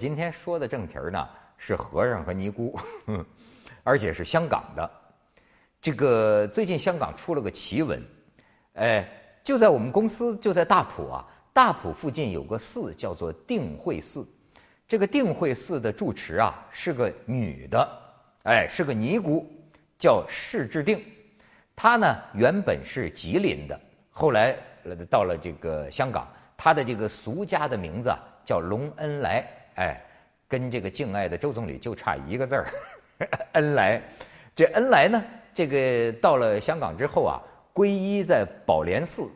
今天说的正题呢是和尚和尼姑，而且是香港的。这个最近香港出了个奇闻，哎，就在我们公司，就在大埔啊，大埔附近有个寺叫做定慧寺。这个定慧寺的住持啊是个女的，哎，是个尼姑，叫释智定。她呢原本是吉林的，后来到了这个香港。她的这个俗家的名字啊叫隆恩来，哎，跟这个敬爱的周总理就差一个字儿，恩来。这恩来呢，这个到了香港之后啊，皈依在宝莲寺。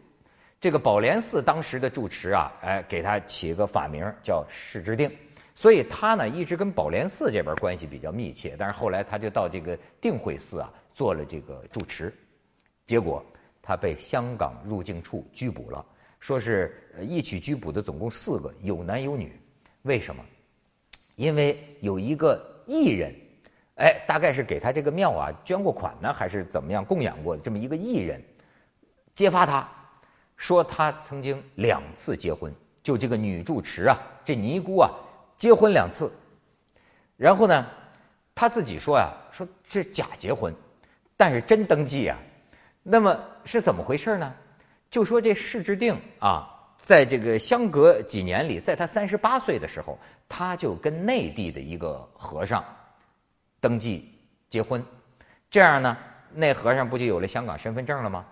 这个宝莲寺当时的住持啊，哎，给他起个法名叫释之定。所以他呢一直跟宝莲寺这边关系比较密切，但是后来他就到这个定慧寺啊做了这个住持，结果他被香港入境处拘捕了，说是一起拘捕的总共四个，有男有女。为什么？因为有一个艺人，哎，大概是给他这个庙啊捐过款呢，还是怎么样供养过这么一个艺人，揭发他，说他曾经两次结婚，就这个女住持啊，这尼姑啊。结婚两次，然后呢，他自己说呀，说是假结婚，但是真登记啊。那么是怎么回事呢？就说这释之定啊，在这个相隔几年里，在他三十八岁的时候，他就跟内地的一个和尚登记结婚，这样呢，那和尚不就有了香港身份证了吗？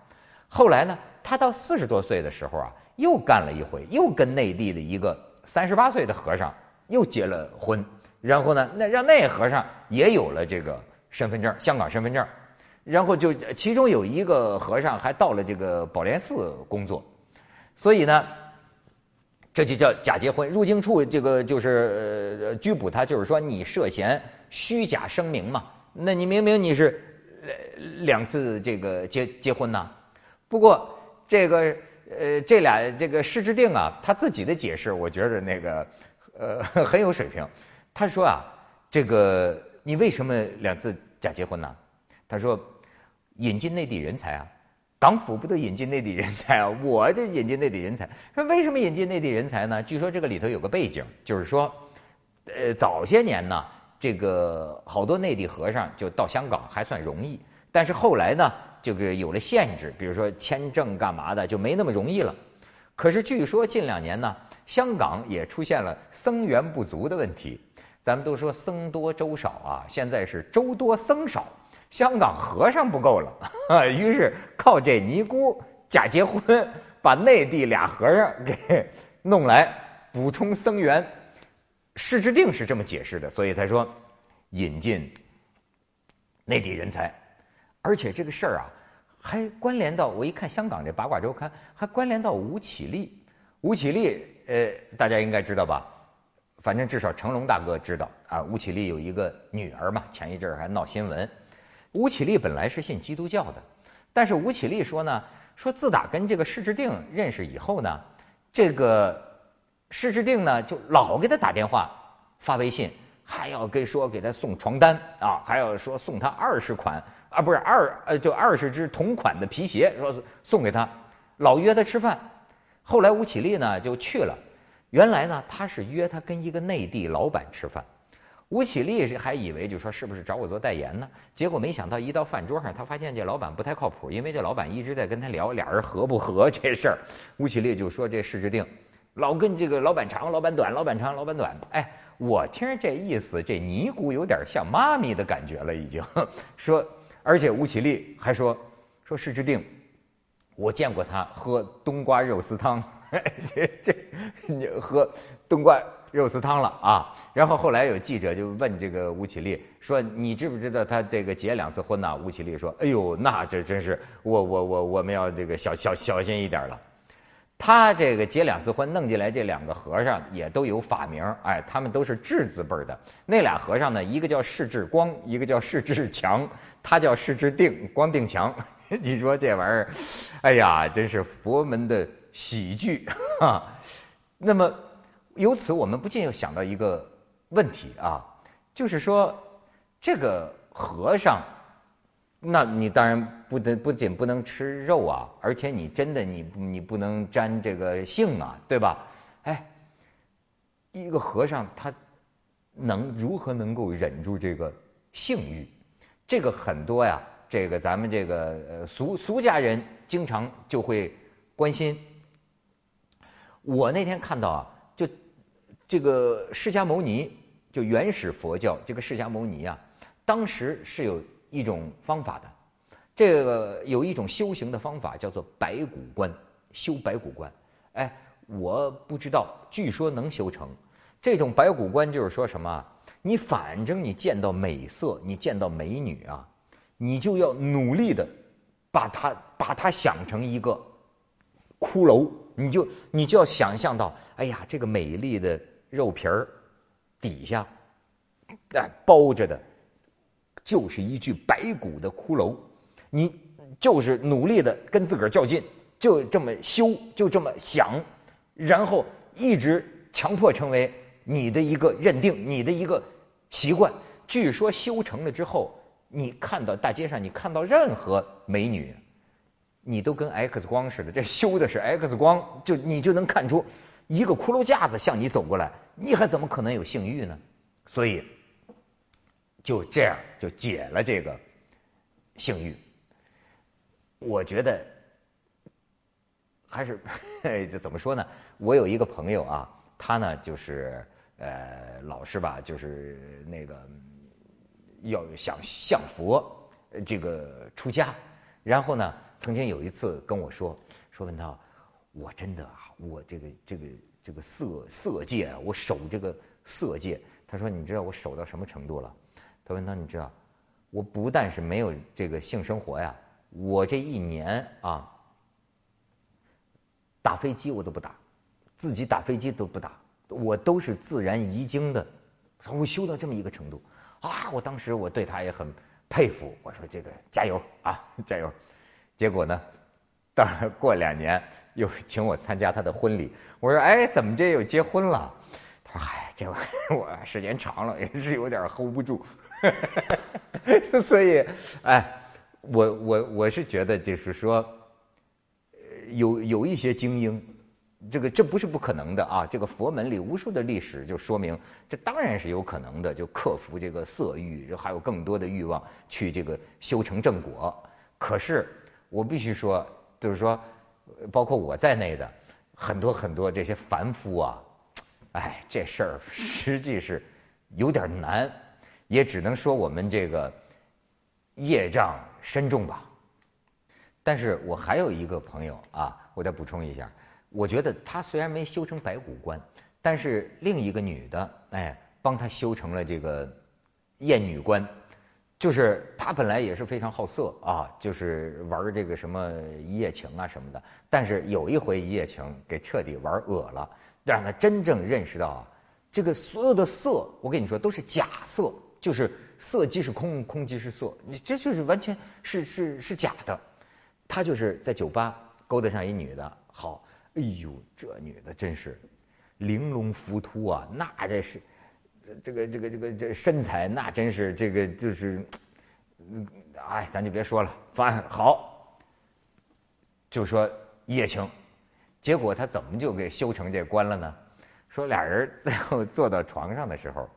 后来呢，他到四十多岁的时候啊，又干了一回，又跟内地的一个三十八岁的和尚。又结了婚，然后呢，那让那和尚也有了这个身份证，香港身份证，然后就其中有一个和尚还到了这个宝莲寺工作，所以呢，这就叫假结婚。入境处这个就是拘捕他，就是说你涉嫌虚假声明嘛？那你明明你是两次这个结结婚呐？不过这个呃，这俩这个施之定啊，他自己的解释，我觉得那个。呃，很有水平。他说啊，这个你为什么两次假结婚呢？他说，引进内地人才啊，港府不都引进内地人才啊？我这引进内地人才。说为什么引进内地人才呢？据说这个里头有个背景，就是说，呃，早些年呢，这个好多内地和尚就到香港还算容易，但是后来呢，这个有了限制，比如说签证干嘛的就没那么容易了。可是据说近两年呢。香港也出现了僧源不足的问题，咱们都说僧多粥少啊，现在是粥多僧少，香港和尚不够了，于是靠这尼姑假结婚，把内地俩和尚给弄来补充僧源。释之定是这么解释的，所以他说引进内地人才，而且这个事儿啊还关联到我一看香港这八卦周刊，还关联到吴绮莉，吴绮莉。呃，大家应该知道吧？反正至少成龙大哥知道啊。吴绮莉有一个女儿嘛，前一阵儿还闹新闻。吴启立本来是信基督教的，但是吴启立说呢，说自打跟这个施之定认识以后呢，这个施之定呢就老给他打电话、发微信，还要给说给他送床单啊，还要说送他二十款啊，不是二呃就二十只同款的皮鞋，说送给他，老约他吃饭。后来吴启立呢就去了，原来呢他是约他跟一个内地老板吃饭，吴绮莉是还以为就说是不是找我做代言呢？结果没想到一到饭桌上，他发现这老板不太靠谱，因为这老板一直在跟他聊俩人合不合这事儿。吴绮莉就说这事之定，老跟这个老板长，老板短，老板长，老板短。哎，我听这意思，这尼姑有点像妈咪的感觉了，已经 说，而且吴绮莉还说说事之定。我见过他喝冬瓜肉丝汤，这这你喝冬瓜肉丝汤了啊？然后后来有记者就问这个吴绮莉说：“你知不知道他这个结两次婚呢？”吴绮莉说：“哎呦，那这真是我我我我们要这个小小小心一点了。”他这个结两次婚弄进来这两个和尚也都有法名，哎，他们都是智字辈的。那俩和尚呢，一个叫释智光，一个叫释智强，他叫释智定，光定强。你说这玩意儿，哎呀，真是佛门的喜剧啊！那么，由此我们不禁又想到一个问题啊，就是说，这个和尚，那你当然不得不仅不能吃肉啊，而且你真的你你不能沾这个性啊，对吧？哎，一个和尚他能如何能够忍住这个性欲？这个很多呀，这个咱们这个呃俗俗家人经常就会关心。我那天看到啊，就这个释迦牟尼，就原始佛教这个释迦牟尼啊，当时是有一种方法的，这个有一种修行的方法叫做白骨观，修白骨观。哎，我不知道，据说能修成。这种白骨观就是说什么？你反正你见到美色，你见到美女啊，你就要努力的把它把它想成一个骷髅，你就你就要想象到，哎呀，这个美丽的肉皮儿底下哎包着的，就是一具白骨的骷髅，你就是努力的跟自个儿较劲，就这么修，就这么想，然后一直强迫成为。你的一个认定，你的一个习惯，据说修成了之后，你看到大街上，你看到任何美女，你都跟 X 光似的，这修的是 X 光，就你就能看出一个骷髅架子向你走过来，你还怎么可能有性欲呢？所以就这样就解了这个性欲。我觉得还是 这怎么说呢？我有一个朋友啊，他呢就是。呃，老师吧，就是那个要想向佛这个出家，然后呢，曾经有一次跟我说说文涛，我真的啊，我这个这个这个色色戒啊，我守这个色戒。他说，你知道我守到什么程度了？他文涛，你知道，我不但是没有这个性生活呀，我这一年啊，打飞机我都不打，自己打飞机都不打。我都是自然遗精的，我修到这么一个程度，啊！我当时我对他也很佩服，我说这个加油啊，加油！结果呢，到过两年又请我参加他的婚礼，我说哎，怎么这又结婚了？他说嗨，这 我时间长了也是有点 hold 不住，所以哎，我我我是觉得就是说，有有一些精英。这个这不是不可能的啊！这个佛门里无数的历史就说明，这当然是有可能的，就克服这个色欲，还有更多的欲望去这个修成正果。可是我必须说，就是说，包括我在内的很多很多这些凡夫啊，哎，这事儿实际是有点难，也只能说我们这个业障深重吧。但是我还有一个朋友啊，我再补充一下。我觉得他虽然没修成白骨观，但是另一个女的，哎，帮他修成了这个艳女观，就是他本来也是非常好色啊，就是玩这个什么一夜情啊什么的。但是有一回一夜情给彻底玩恶了，让他真正认识到啊，这个所有的色，我跟你说都是假色，就是色即是空，空即是色，你这就是完全是是是假的。他就是在酒吧勾搭上一女的，好。哎呦，这女的真是玲珑浮凸啊！那这是这个这个这个这身材，那真是这个就是，哎，咱就别说了。反正好，就说一夜情，结果他怎么就给修成这关了呢？说俩人最后坐到床上的时候，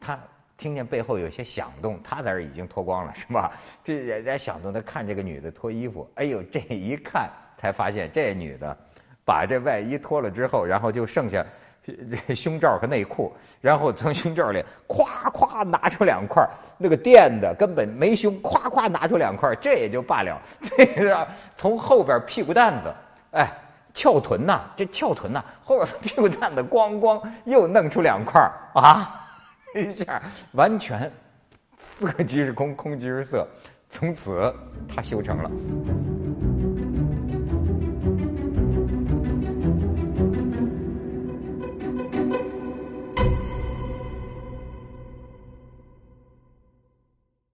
他听见背后有些响动，他在这已经脱光了，是吧？这人家响动，他看这个女的脱衣服，哎呦，这一看才发现这女的。把这外衣脱了之后，然后就剩下 胸罩和内裤，然后从胸罩里咵咵拿出两块那个垫的，根本没胸，咵咵拿出两块，这也就罢了。这个从后边屁股蛋子，哎，翘臀呐，这翘臀呐，后边屁股蛋子咣咣又弄出两块啊，一下完全色即是空，空即是色，从此他修成了。